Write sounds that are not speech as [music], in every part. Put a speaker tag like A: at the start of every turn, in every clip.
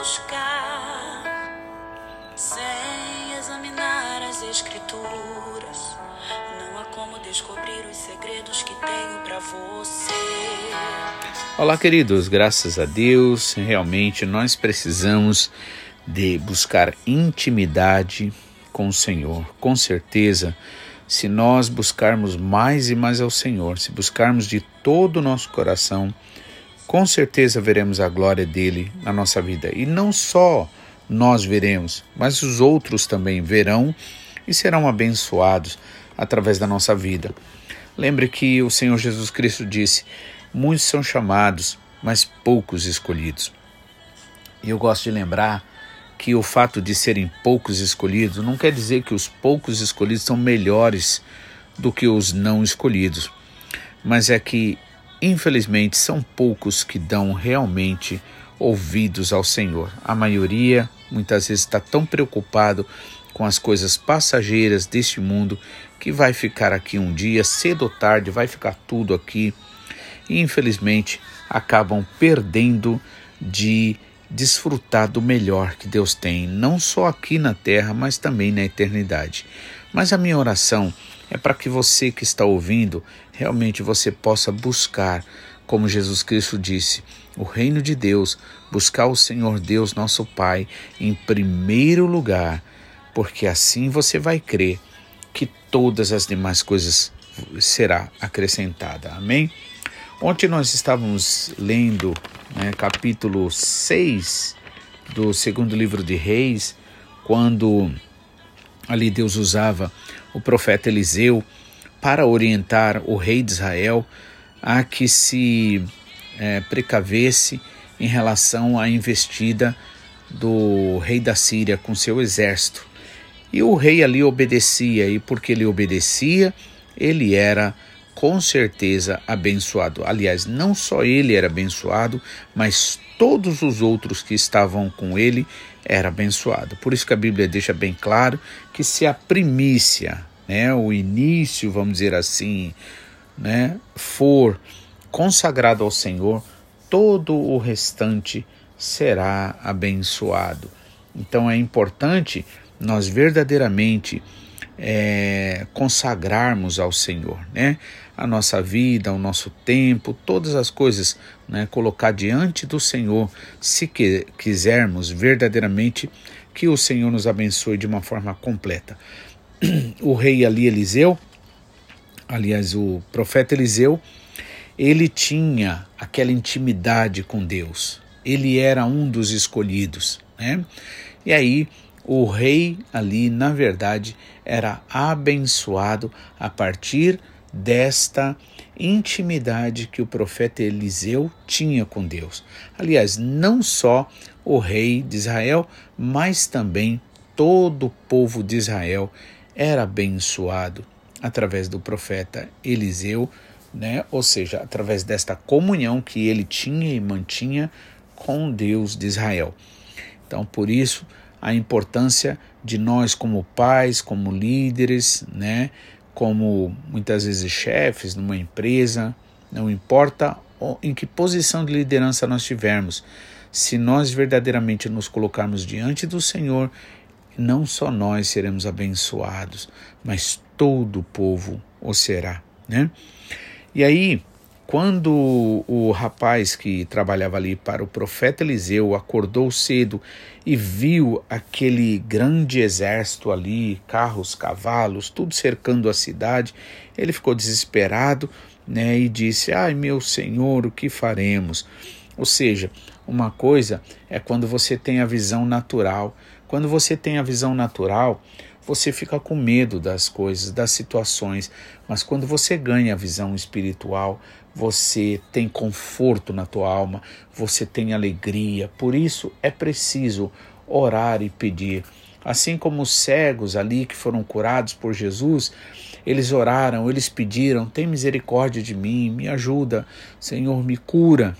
A: buscar. Sem examinar as escrituras, não há como descobrir os segredos que tenho para você.
B: Olá, queridos, graças a Deus, realmente nós precisamos de buscar intimidade com o Senhor. Com certeza, se nós buscarmos mais e mais ao Senhor, se buscarmos de todo o nosso coração, com certeza veremos a glória dele na nossa vida. E não só nós veremos, mas os outros também verão e serão abençoados através da nossa vida. Lembre que o Senhor Jesus Cristo disse: Muitos são chamados, mas poucos escolhidos. E eu gosto de lembrar que o fato de serem poucos escolhidos não quer dizer que os poucos escolhidos são melhores do que os não escolhidos, mas é que, infelizmente, são poucos que dão realmente ouvidos ao Senhor. A maioria, muitas vezes, está tão preocupado com as coisas passageiras deste mundo que vai ficar aqui um dia, cedo ou tarde, vai ficar tudo aqui e infelizmente acabam perdendo de desfrutar do melhor que Deus tem, não só aqui na terra, mas também na eternidade. Mas a minha oração é para que você que está ouvindo, realmente você possa buscar, como Jesus Cristo disse, o reino de Deus, buscar o Senhor Deus, nosso Pai, em primeiro lugar, porque assim você vai crer que todas as demais coisas será acrescentada. Amém? Ontem nós estávamos lendo né, capítulo 6 do segundo livro de Reis, quando ali Deus usava o profeta Eliseu para orientar o rei de Israel a que se é, precavesse em relação à investida do rei da Síria com seu exército. E o rei ali obedecia, e porque ele obedecia, ele era com certeza abençoado. Aliás, não só ele era abençoado, mas todos os outros que estavam com ele era abençoado. Por isso que a Bíblia deixa bem claro que se a primícia, né, o início, vamos dizer assim, né, for consagrado ao Senhor, todo o restante será abençoado. Então é importante nós verdadeiramente é, consagrarmos ao Senhor, né? A nossa vida, o nosso tempo, todas as coisas, né? Colocar diante do Senhor, se que, quisermos verdadeiramente que o Senhor nos abençoe de uma forma completa. [clears throat] O rei ali Eliseu, aliás, o profeta Eliseu, ele tinha aquela intimidade com Deus. Ele era um dos escolhidos, né? E aí o rei ali, na verdade, era abençoado a partir desta intimidade que o profeta Eliseu tinha com Deus. Aliás, não só o rei de Israel, mas também todo o povo de Israel era abençoado através do profeta Eliseu, né? Ou seja, através desta comunhão que ele tinha e mantinha com Deus de Israel. Então, por isso, a importância de nós como pais, como líderes, né, como muitas vezes chefes numa empresa, não importa em que posição de liderança nós tivermos, se nós verdadeiramente nos colocarmos diante do Senhor, não só nós seremos abençoados, mas todo o povo o será, né? E aí, quando o rapaz que trabalhava ali para o profeta Eliseu acordou cedo e viu aquele grande exército ali, carros, cavalos, tudo cercando a cidade, ele ficou desesperado né, e disse: Ai meu senhor, o que faremos? Ou seja, uma coisa é quando você tem a visão natural. Quando você tem a visão natural, você fica com medo das coisas, das situações, mas quando você ganha a visão espiritual, você tem conforto na tua alma, você tem alegria. Por isso é preciso orar e pedir. Assim como os cegos ali que foram curados por Jesus, eles oraram, eles pediram: tem misericórdia de mim, me ajuda, Senhor, me cura.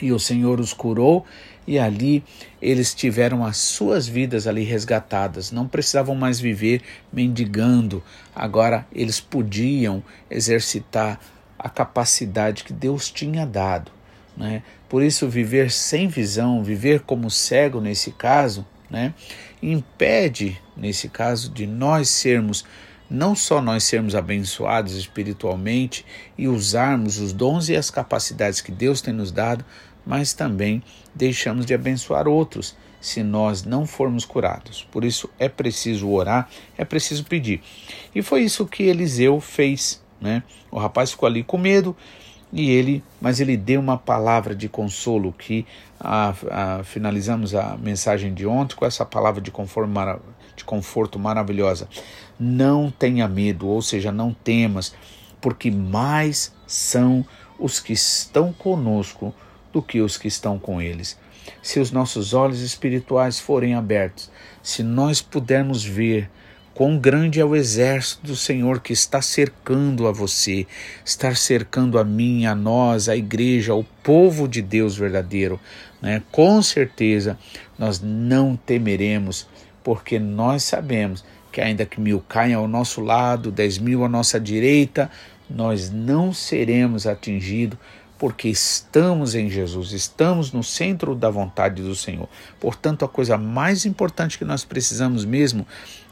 B: E o Senhor os curou e ali eles tiveram as suas vidas ali resgatadas, não precisavam mais viver mendigando, agora eles podiam exercitar a capacidade que Deus tinha dado. Né? Por isso, viver sem visão, viver como cego nesse caso, né, impede, nesse caso, de nós sermos, não só nós sermos abençoados espiritualmente e usarmos os dons e as capacidades que Deus tem nos dado, mas também deixamos de abençoar outros se nós não formos curados. Por isso é preciso orar, é preciso pedir. E foi isso que Eliseu fez, né? O rapaz ficou ali com medo e ele, mas ele deu uma palavra de consolo que a, a, finalizamos a mensagem de ontem com essa palavra de conforto, de conforto maravilhosa. Não tenha medo, ou seja, não temas, porque mais são os que estão conosco do que os que estão com eles. Se os nossos olhos espirituais forem abertos, se nós pudermos ver quão grande é o exército do Senhor que está cercando a você, está cercando a mim, a nós, a igreja, o povo de Deus verdadeiro, né? com certeza nós não temeremos, porque nós sabemos que ainda que mil caiam ao nosso lado, dez mil à nossa direita, nós não seremos atingidos porque estamos em Jesus, estamos no centro da vontade do Senhor. Portanto, a coisa mais importante que nós precisamos mesmo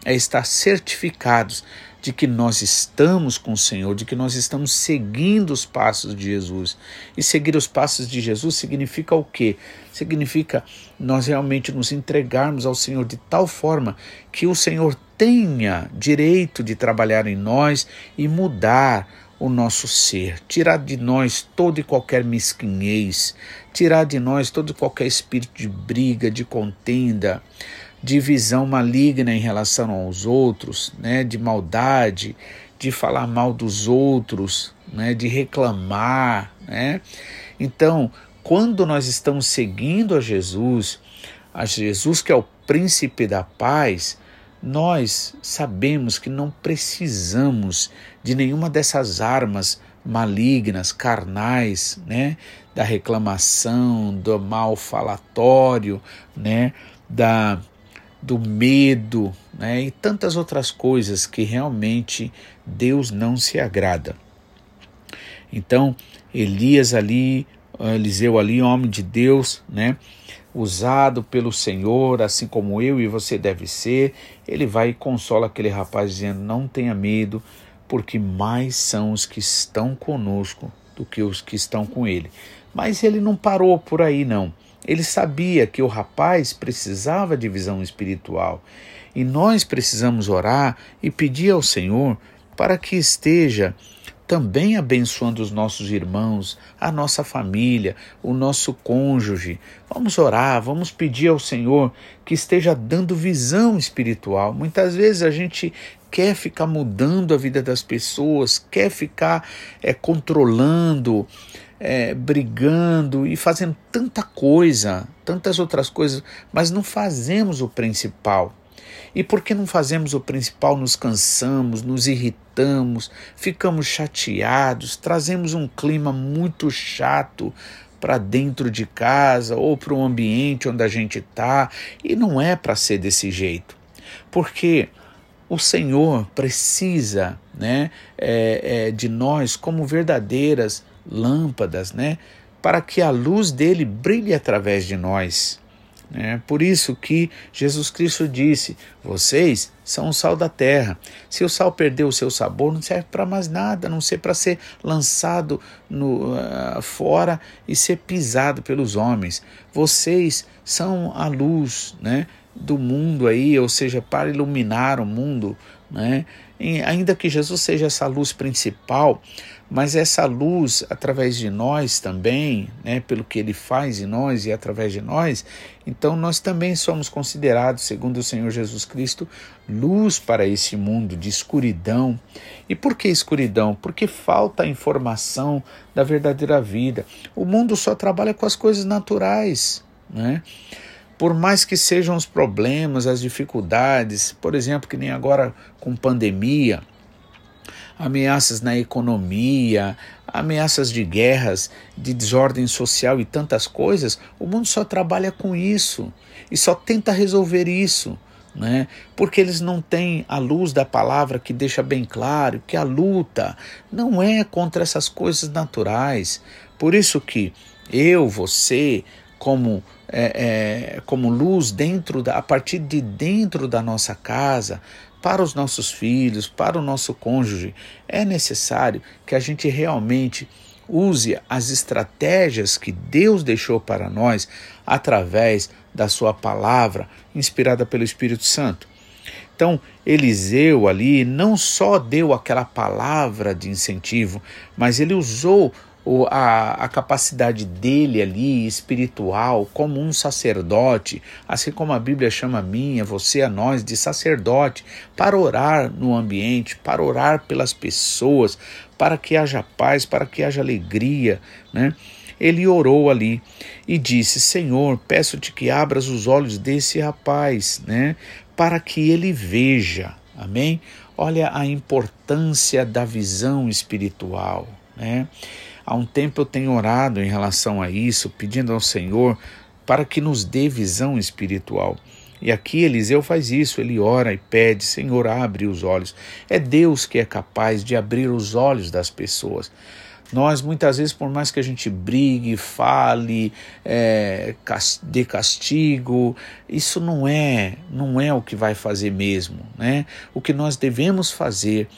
B: é estar certificados de que nós estamos com o Senhor, de que nós estamos seguindo os passos de Jesus. E seguir os passos de Jesus significa o quê? Significa nós realmente nos entregarmos ao Senhor de tal forma que o Senhor tenha direito de trabalhar em nós e mudar o nosso ser, tirar de nós todo e qualquer mesquinhez, tirar de nós todo e qualquer espírito de briga, de contenda, de visão maligna em relação aos outros, né, de maldade, de falar mal dos outros, né, de reclamar, né? Então, quando nós estamos seguindo a Jesus, a Jesus que é o príncipe da paz, nós sabemos que não precisamos de nenhuma dessas armas malignas, carnais, né, da reclamação, do mal falatório, né, da do medo, né, e tantas outras coisas que realmente Deus não se agrada. Então, Elias ali, Eliseu ali, homem de Deus, né, usado pelo Senhor, assim como eu e você deve ser, ele vai e consola aquele rapaz dizendo: Não tenha medo, porque mais são os que estão conosco do que os que estão com ele. Mas ele não parou por aí, não. Ele sabia que o rapaz precisava de visão espiritual e nós precisamos orar e pedir ao Senhor para que esteja também abençoando os nossos irmãos, a nossa família, o nosso cônjuge. Vamos orar, vamos pedir ao Senhor que esteja dando visão espiritual. Muitas vezes a gente quer ficar mudando a vida das pessoas, quer ficar é, controlando, é, brigando e fazendo tanta coisa, tantas outras coisas, mas não fazemos o principal e porque não fazemos o principal, nos cansamos, nos irritamos, ficamos chateados, trazemos um clima muito chato para dentro de casa ou para o ambiente onde a gente está, e não é para ser desse jeito. Porque o Senhor precisa né, é, é, de nós como verdadeiras lâmpadas, né, para que a luz dele brilhe através de nós. É por isso que Jesus Cristo disse: Vocês são o sal da terra. Se o sal perder o seu sabor, não serve para mais nada, a não ser para ser lançado no, uh, fora e ser pisado pelos homens. Vocês são a luz né, do mundo aí, ou seja, para iluminar o mundo. Né? Ainda que Jesus seja essa luz principal, mas essa luz através de nós também, né, pelo que ele faz em nós e através de nós, então nós também somos considerados, segundo o Senhor Jesus Cristo, luz para esse mundo de escuridão. E por que escuridão? Porque falta a informação da verdadeira vida. O mundo só trabalha com as coisas naturais, né? Por mais que sejam os problemas, as dificuldades, por exemplo, que nem agora com pandemia, ameaças na economia, ameaças de guerras, de desordem social e tantas coisas, o mundo só trabalha com isso e só tenta resolver isso. Né? Porque eles não têm a luz da palavra que deixa bem claro que a luta não é contra essas coisas naturais. Por isso que eu, você, como é, é, como luz dentro da, a partir de dentro da nossa casa, para os nossos filhos, para o nosso cônjuge, é necessário que a gente realmente use as estratégias que Deus deixou para nós através da sua palavra, inspirada pelo Espírito Santo. Então, Eliseu ali não só deu aquela palavra de incentivo, mas ele usou a, a capacidade dele ali, espiritual, como um sacerdote, assim como a Bíblia chama a mim, a você, a nós, de sacerdote, para orar no ambiente, para orar pelas pessoas, para que haja paz, para que haja alegria, né? Ele orou ali e disse: Senhor, peço-te que abras os olhos desse rapaz, né, para que ele veja. Amém? Olha a importância da visão espiritual, né? Há um tempo eu tenho orado em relação a isso, pedindo ao Senhor para que nos dê visão espiritual. E aqui Eliseu faz isso, ele ora e pede, Senhor, abre os olhos. É Deus que é capaz de abrir os olhos das pessoas. Nós, muitas vezes, por mais que a gente brigue, fale, é, dê castigo, isso não é, não é o que vai fazer mesmo. Né? O que nós devemos fazer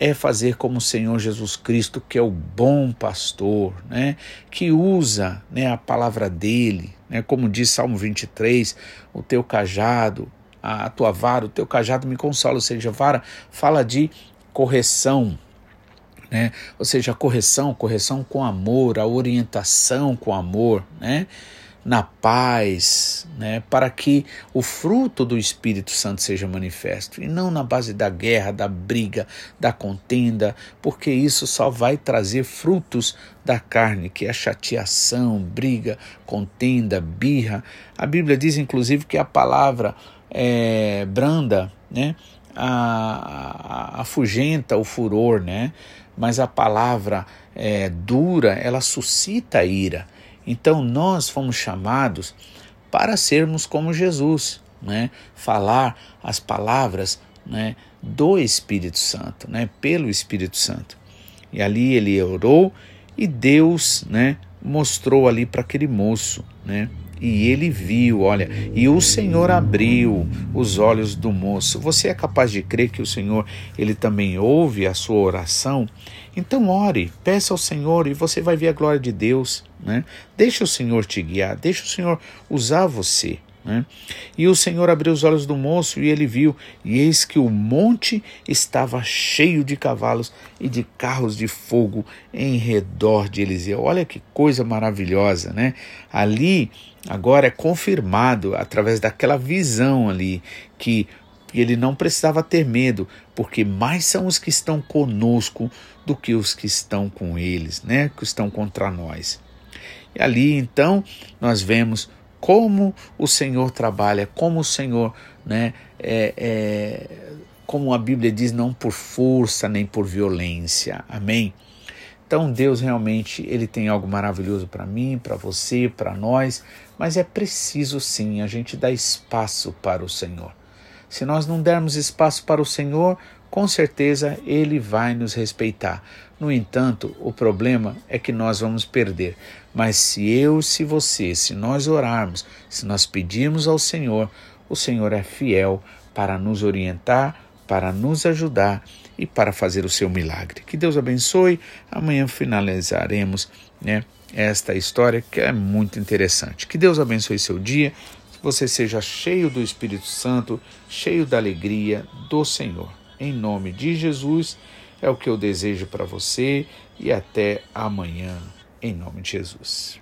B: é fazer como o Senhor Jesus Cristo, que é o bom pastor, né? que usa né, a palavra dele, né? como diz Salmo 23, o teu cajado, a tua vara, o teu cajado me consola, ou seja, vara fala de correção, né? Ou seja, correção, correção com amor, a orientação com amor, né? Na paz, né, para que o fruto do Espírito Santo seja manifesto, e não na base da guerra, da briga, da contenda, porque isso só vai trazer frutos da carne, que é chateação, briga, contenda, birra. A Bíblia diz, inclusive, que a palavra é, branda, né, afugenta o furor, né, mas a palavra é, dura, ela suscita a ira. Então nós fomos chamados para sermos como Jesus, né? falar as palavras né, do Espírito Santo, né, pelo Espírito Santo. E ali ele orou e Deus né, mostrou ali para aquele moço, né, e ele viu, olha, e o Senhor abriu os olhos do moço. Você é capaz de crer que o Senhor, ele também ouve a sua oração? Então ore, peça ao Senhor e você vai ver a glória de Deus, né? Deixa o Senhor te guiar, deixa o Senhor usar você. Né? E o Senhor abriu os olhos do moço e ele viu, e eis que o monte estava cheio de cavalos e de carros de fogo em redor de Eliseu. Olha que coisa maravilhosa, né? Ali agora é confirmado através daquela visão ali que ele não precisava ter medo, porque mais são os que estão conosco do que os que estão com eles, né? Que estão contra nós. E ali então nós vemos como o Senhor trabalha, como o Senhor, né, é, é, como a Bíblia diz, não por força nem por violência. Amém? Então Deus realmente ele tem algo maravilhoso para mim, para você, para nós, mas é preciso sim a gente dar espaço para o Senhor. Se nós não dermos espaço para o Senhor, com certeza ele vai nos respeitar. No entanto, o problema é que nós vamos perder. Mas se eu, se você, se nós orarmos, se nós pedirmos ao Senhor, o Senhor é fiel para nos orientar, para nos ajudar e para fazer o seu milagre. Que Deus abençoe. Amanhã finalizaremos né, esta história que é muito interessante. Que Deus abençoe seu dia. Que você seja cheio do Espírito Santo, cheio da alegria do Senhor. Em nome de Jesus, é o que eu desejo para você e até amanhã, em nome de Jesus.